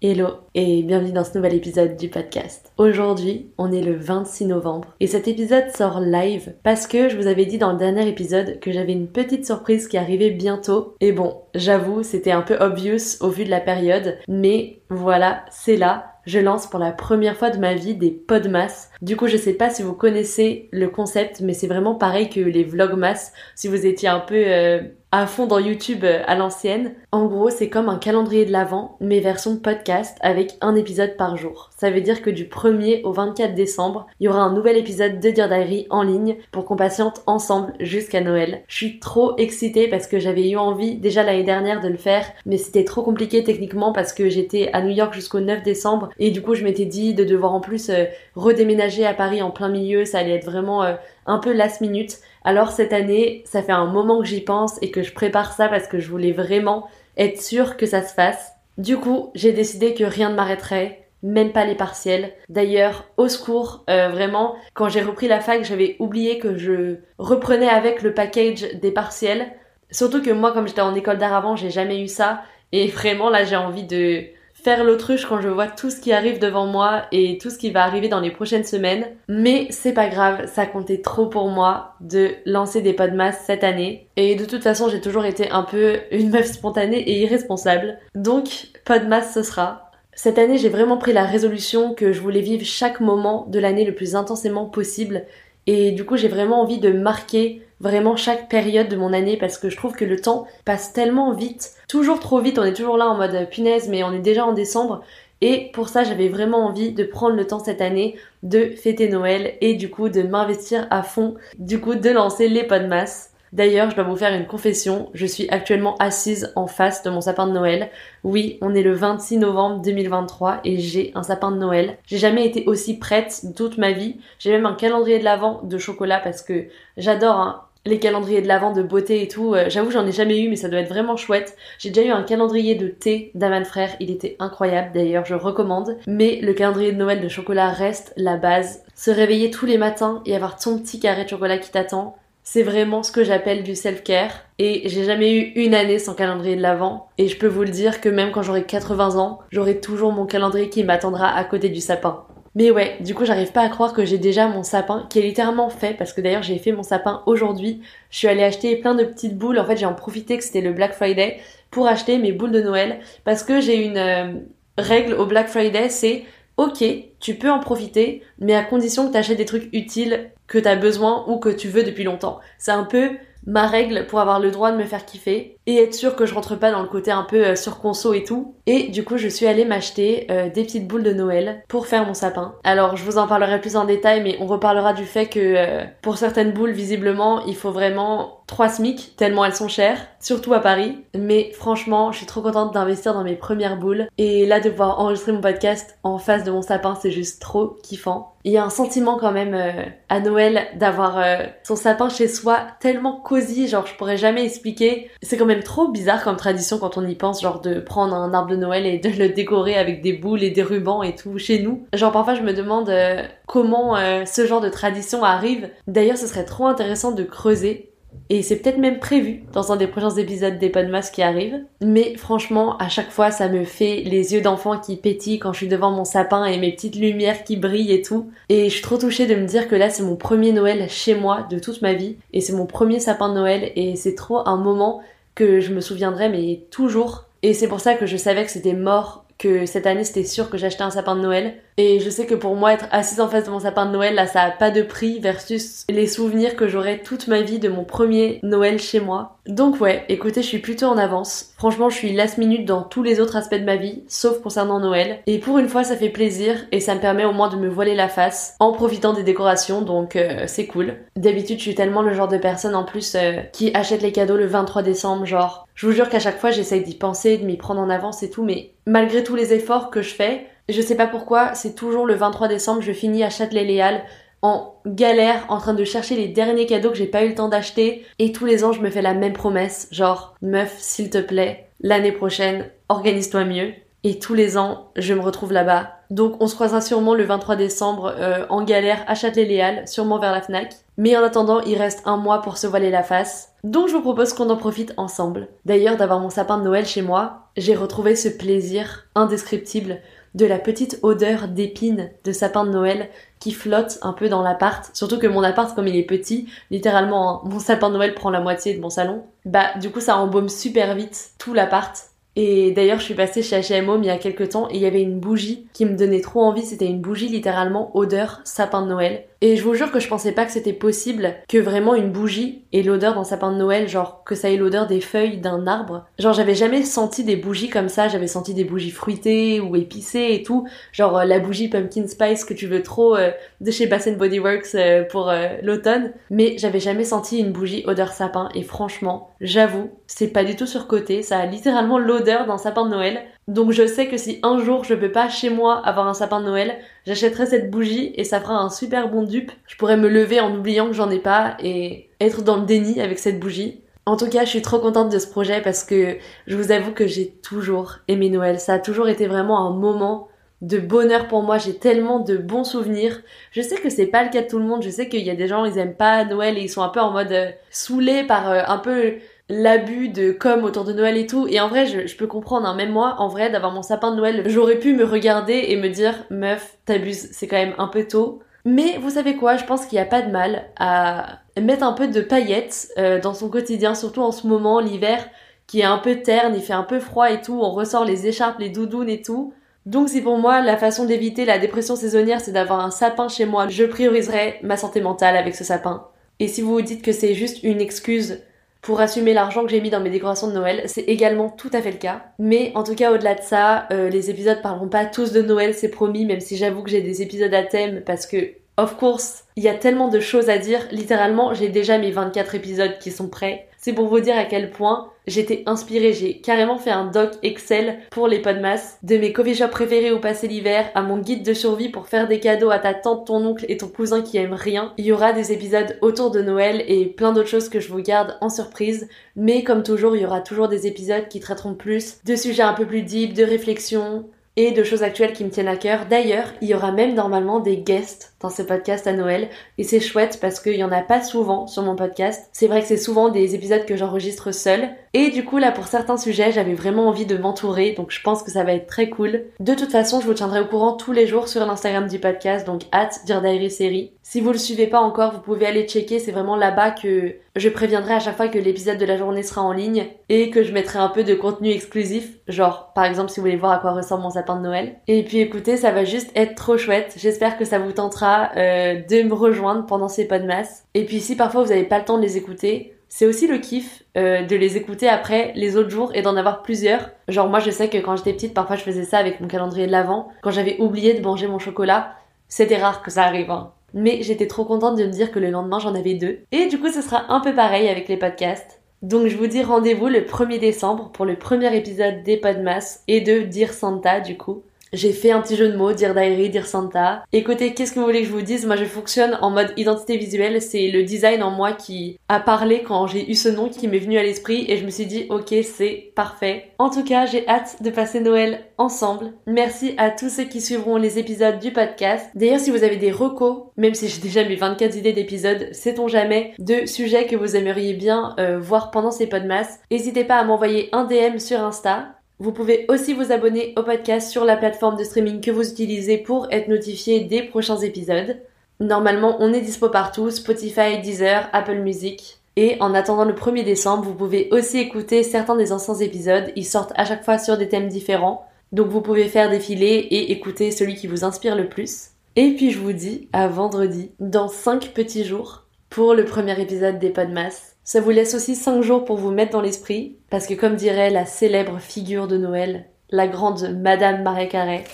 hello et bienvenue dans ce nouvel épisode du podcast. Aujourd'hui, on est le 26 novembre et cet épisode sort live parce que je vous avais dit dans le dernier épisode que j'avais une petite surprise qui arrivait bientôt. Et bon, j'avoue, c'était un peu obvious au vu de la période, mais voilà, c'est là je lance pour la première fois de ma vie des podmas. Du coup, je sais pas si vous connaissez le concept, mais c'est vraiment pareil que les vlogmas. Si vous étiez un peu euh, à fond dans YouTube euh, à l'ancienne. En gros, c'est comme un calendrier de l'Avent, mais version podcast avec un épisode par jour. Ça veut dire que du 1er au 24 décembre, il y aura un nouvel épisode de Dear Diary en ligne pour qu'on patiente ensemble jusqu'à Noël. Je suis trop excitée parce que j'avais eu envie déjà l'année dernière de le faire, mais c'était trop compliqué techniquement parce que j'étais à New York jusqu'au 9 décembre et du coup je m'étais dit de devoir en plus euh, redéménager à Paris en plein milieu, ça allait être vraiment euh, un peu last minute. Alors cette année, ça fait un moment que j'y pense et que je prépare ça parce que je voulais vraiment être sûre que ça se fasse. Du coup, j'ai décidé que rien ne m'arrêterait, même pas les partiels. D'ailleurs, au secours, euh, vraiment, quand j'ai repris la fac, j'avais oublié que je reprenais avec le package des partiels. Surtout que moi, comme j'étais en école d'art avant, j'ai jamais eu ça. Et vraiment, là, j'ai envie de l'autruche quand je vois tout ce qui arrive devant moi et tout ce qui va arriver dans les prochaines semaines. Mais c'est pas grave, ça comptait trop pour moi de lancer des podmas cette année. Et de toute façon, j'ai toujours été un peu une meuf spontanée et irresponsable. Donc, podmas ce sera. Cette année, j'ai vraiment pris la résolution que je voulais vivre chaque moment de l'année le plus intensément possible. Et du coup, j'ai vraiment envie de marquer vraiment chaque période de mon année parce que je trouve que le temps passe tellement vite, toujours trop vite, on est toujours là en mode euh, punaise mais on est déjà en décembre et pour ça j'avais vraiment envie de prendre le temps cette année de fêter Noël et du coup de m'investir à fond, du coup de lancer les podmas. D'ailleurs, je dois vous faire une confession, je suis actuellement assise en face de mon sapin de Noël. Oui, on est le 26 novembre 2023 et j'ai un sapin de Noël. J'ai jamais été aussi prête toute ma vie. J'ai même un calendrier de l'Avent de chocolat parce que j'adore hein, les calendriers de l'Avent de beauté et tout. Euh, j'avoue, j'en ai jamais eu, mais ça doit être vraiment chouette. J'ai déjà eu un calendrier de thé d'Aman Frère, il était incroyable d'ailleurs, je recommande. Mais le calendrier de Noël de chocolat reste la base. Se réveiller tous les matins et avoir ton petit carré de chocolat qui t'attend, c'est vraiment ce que j'appelle du self-care. Et j'ai jamais eu une année sans calendrier de l'Avent. Et je peux vous le dire que même quand j'aurai 80 ans, j'aurai toujours mon calendrier qui m'attendra à côté du sapin. Mais ouais, du coup, j'arrive pas à croire que j'ai déjà mon sapin qui est littéralement fait parce que d'ailleurs, j'ai fait mon sapin aujourd'hui. Je suis allée acheter plein de petites boules. En fait, j'ai en profité que c'était le Black Friday pour acheter mes boules de Noël parce que j'ai une euh, règle au Black Friday, c'est OK, tu peux en profiter, mais à condition que tu achètes des trucs utiles que tu as besoin ou que tu veux depuis longtemps. C'est un peu ma règle pour avoir le droit de me faire kiffer et être sûr que je rentre pas dans le côté un peu euh, surconso et tout. Et du coup, je suis allée m'acheter euh, des petites boules de Noël pour faire mon sapin. Alors, je vous en parlerai plus en détail, mais on reparlera du fait que euh, pour certaines boules, visiblement, il faut vraiment 3 SMIC, tellement elles sont chères, surtout à Paris. Mais franchement, je suis trop contente d'investir dans mes premières boules. Et là, de pouvoir enregistrer mon podcast en face de mon sapin, c'est juste trop kiffant. Il y a un sentiment quand même à Noël d'avoir son sapin chez soi tellement cosy, genre je pourrais jamais expliquer. C'est quand même trop bizarre comme tradition quand on y pense, genre de prendre un arbre de Noël et de le décorer avec des boules et des rubans et tout chez nous. Genre parfois je me demande euh, comment ce genre de tradition arrive. D'ailleurs ce serait trop intéressant de creuser et c'est peut-être même prévu dans un des prochains épisodes des Podmas qui arrivent. Mais franchement, à chaque fois, ça me fait les yeux d'enfant qui pétillent quand je suis devant mon sapin et mes petites lumières qui brillent et tout. Et je suis trop touchée de me dire que là, c'est mon premier Noël chez moi de toute ma vie. Et c'est mon premier sapin de Noël. Et c'est trop un moment que je me souviendrai, mais toujours. Et c'est pour ça que je savais que c'était mort que cette année c'était sûr que j'achetais un sapin de Noël. Et je sais que pour moi être assise en face de mon sapin de Noël, là ça a pas de prix versus les souvenirs que j'aurai toute ma vie de mon premier Noël chez moi. Donc ouais, écoutez, je suis plutôt en avance. Franchement, je suis last minute dans tous les autres aspects de ma vie, sauf concernant Noël. Et pour une fois, ça fait plaisir et ça me permet au moins de me voiler la face en profitant des décorations, donc euh, c'est cool. D'habitude, je suis tellement le genre de personne en plus euh, qui achète les cadeaux le 23 décembre, genre je vous jure qu'à chaque fois, j'essaye d'y penser, de m'y prendre en avance et tout, mais malgré tous les efforts que je fais, je sais pas pourquoi, c'est toujours le 23 décembre, je finis à Châtelet-Léal en galère, en train de chercher les derniers cadeaux que j'ai pas eu le temps d'acheter, et tous les ans, je me fais la même promesse, genre, meuf, s'il te plaît, l'année prochaine, organise-toi mieux. Et tous les ans, je me retrouve là-bas. Donc on se croisera sûrement le 23 décembre euh, en galère à Châtelet-Léal, sûrement vers la FNAC. Mais en attendant, il reste un mois pour se voiler la face. Donc je vous propose qu'on en profite ensemble. D'ailleurs, d'avoir mon sapin de Noël chez moi, j'ai retrouvé ce plaisir indescriptible de la petite odeur d'épines de sapin de Noël qui flotte un peu dans l'appart. Surtout que mon appart, comme il est petit, littéralement, hein, mon sapin de Noël prend la moitié de mon salon. Bah, du coup, ça embaume super vite tout l'appart. Et d'ailleurs, je suis passée chez H&M il y a quelques temps et il y avait une bougie qui me donnait trop envie. C'était une bougie littéralement odeur sapin de Noël. Et je vous jure que je pensais pas que c'était possible que vraiment une bougie ait l'odeur d'un sapin de Noël, genre que ça ait l'odeur des feuilles d'un arbre. Genre j'avais jamais senti des bougies comme ça, j'avais senti des bougies fruitées ou épicées et tout. Genre euh, la bougie pumpkin spice que tu veux trop euh, de chez Bass Body Works euh, pour l'automne. Mais j'avais jamais senti une bougie odeur sapin et franchement, j'avoue, c'est pas du tout surcoté, ça a littéralement l'odeur d'un sapin de Noël. Donc je sais que si un jour je peux pas chez moi avoir un sapin de Noël, j'achèterai cette bougie et ça fera un super bon dupe. Je pourrais me lever en oubliant que j'en ai pas et être dans le déni avec cette bougie. En tout cas, je suis trop contente de ce projet parce que je vous avoue que j'ai toujours aimé Noël. Ça a toujours été vraiment un moment de bonheur pour moi. J'ai tellement de bons souvenirs. Je sais que c'est pas le cas de tout le monde. Je sais qu'il y a des gens, ils aiment pas Noël et ils sont un peu en mode euh, saoulés par euh, un peu l'abus de com autour de Noël et tout. Et en vrai, je, peux comprendre, hein. même moi, en vrai, d'avoir mon sapin de Noël, j'aurais pu me regarder et me dire, meuf, t'abuses, c'est quand même un peu tôt. Mais vous savez quoi, je pense qu'il n'y a pas de mal à mettre un peu de paillettes euh, dans son quotidien, surtout en ce moment, l'hiver, qui est un peu terne, il fait un peu froid et tout, on ressort les écharpes, les doudounes et tout. Donc si pour moi la façon d'éviter la dépression saisonnière c'est d'avoir un sapin chez moi, je prioriserai ma santé mentale avec ce sapin. Et si vous vous dites que c'est juste une excuse pour assumer l'argent que j'ai mis dans mes décorations de Noël. C'est également tout à fait le cas. Mais en tout cas, au-delà de ça, euh, les épisodes parleront pas tous de Noël, c'est promis, même si j'avoue que j'ai des épisodes à thème parce que, of course, il y a tellement de choses à dire. Littéralement, j'ai déjà mes 24 épisodes qui sont prêts. C'est pour vous dire à quel point j'étais inspirée. J'ai carrément fait un doc Excel pour les podmas, de mes coffee préférés où passer l'hiver, à mon guide de survie pour faire des cadeaux à ta tante, ton oncle et ton cousin qui aiment rien. Il y aura des épisodes autour de Noël et plein d'autres choses que je vous garde en surprise. Mais comme toujours, il y aura toujours des épisodes qui traiteront plus de sujets un peu plus deep, de réflexion, et de choses actuelles qui me tiennent à cœur. D'ailleurs, il y aura même normalement des guests dans ce podcast à Noël et c'est chouette parce qu'il y en a pas souvent sur mon podcast. C'est vrai que c'est souvent des épisodes que j'enregistre seule et du coup là pour certains sujets j'avais vraiment envie de m'entourer donc je pense que ça va être très cool. De toute façon je vous tiendrai au courant tous les jours sur l'Instagram du podcast donc at Dear série. Si vous le suivez pas encore vous pouvez aller checker c'est vraiment là-bas que je préviendrai à chaque fois que l'épisode de la journée sera en ligne et que je mettrai un peu de contenu exclusif genre par exemple si vous voulez voir à quoi ressemble mon sapin de Noël. Et puis écoutez, ça va juste être trop chouette. J'espère que ça vous tentera euh, de me rejoindre pendant ces podmas. Et puis si parfois vous n'avez pas le temps de les écouter, c'est aussi le kiff euh, de les écouter après les autres jours et d'en avoir plusieurs. Genre moi je sais que quand j'étais petite, parfois je faisais ça avec mon calendrier de l'avant. Quand j'avais oublié de manger mon chocolat, c'était rare que ça arrive. Hein. Mais j'étais trop contente de me dire que le lendemain j'en avais deux. Et du coup ce sera un peu pareil avec les podcasts. Donc je vous dis rendez-vous le 1er décembre pour le premier épisode des Podmas et de Dire Santa du coup. J'ai fait un petit jeu de mots, dire diary, dire Santa. Écoutez, qu'est-ce que vous voulez que je vous dise? Moi, je fonctionne en mode identité visuelle. C'est le design en moi qui a parlé quand j'ai eu ce nom qui m'est venu à l'esprit et je me suis dit, ok, c'est parfait. En tout cas, j'ai hâte de passer Noël ensemble. Merci à tous ceux qui suivront les épisodes du podcast. D'ailleurs, si vous avez des recos, même si j'ai déjà mes 24 idées d'épisodes, sait-on jamais, de sujets que vous aimeriez bien euh, voir pendant ces podmas, n'hésitez pas à m'envoyer un DM sur Insta. Vous pouvez aussi vous abonner au podcast sur la plateforme de streaming que vous utilisez pour être notifié des prochains épisodes. Normalement, on est dispo partout, Spotify, Deezer, Apple Music. Et en attendant le 1er décembre, vous pouvez aussi écouter certains des anciens épisodes. Ils sortent à chaque fois sur des thèmes différents. Donc vous pouvez faire défiler et écouter celui qui vous inspire le plus. Et puis je vous dis à vendredi, dans 5 petits jours, pour le premier épisode des Podmas. Ça vous laisse aussi 5 jours pour vous mettre dans l'esprit, parce que comme dirait la célèbre figure de Noël, la grande Madame Marie Carré,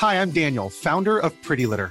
Hi, I'm Daniel, founder of Pretty Litter.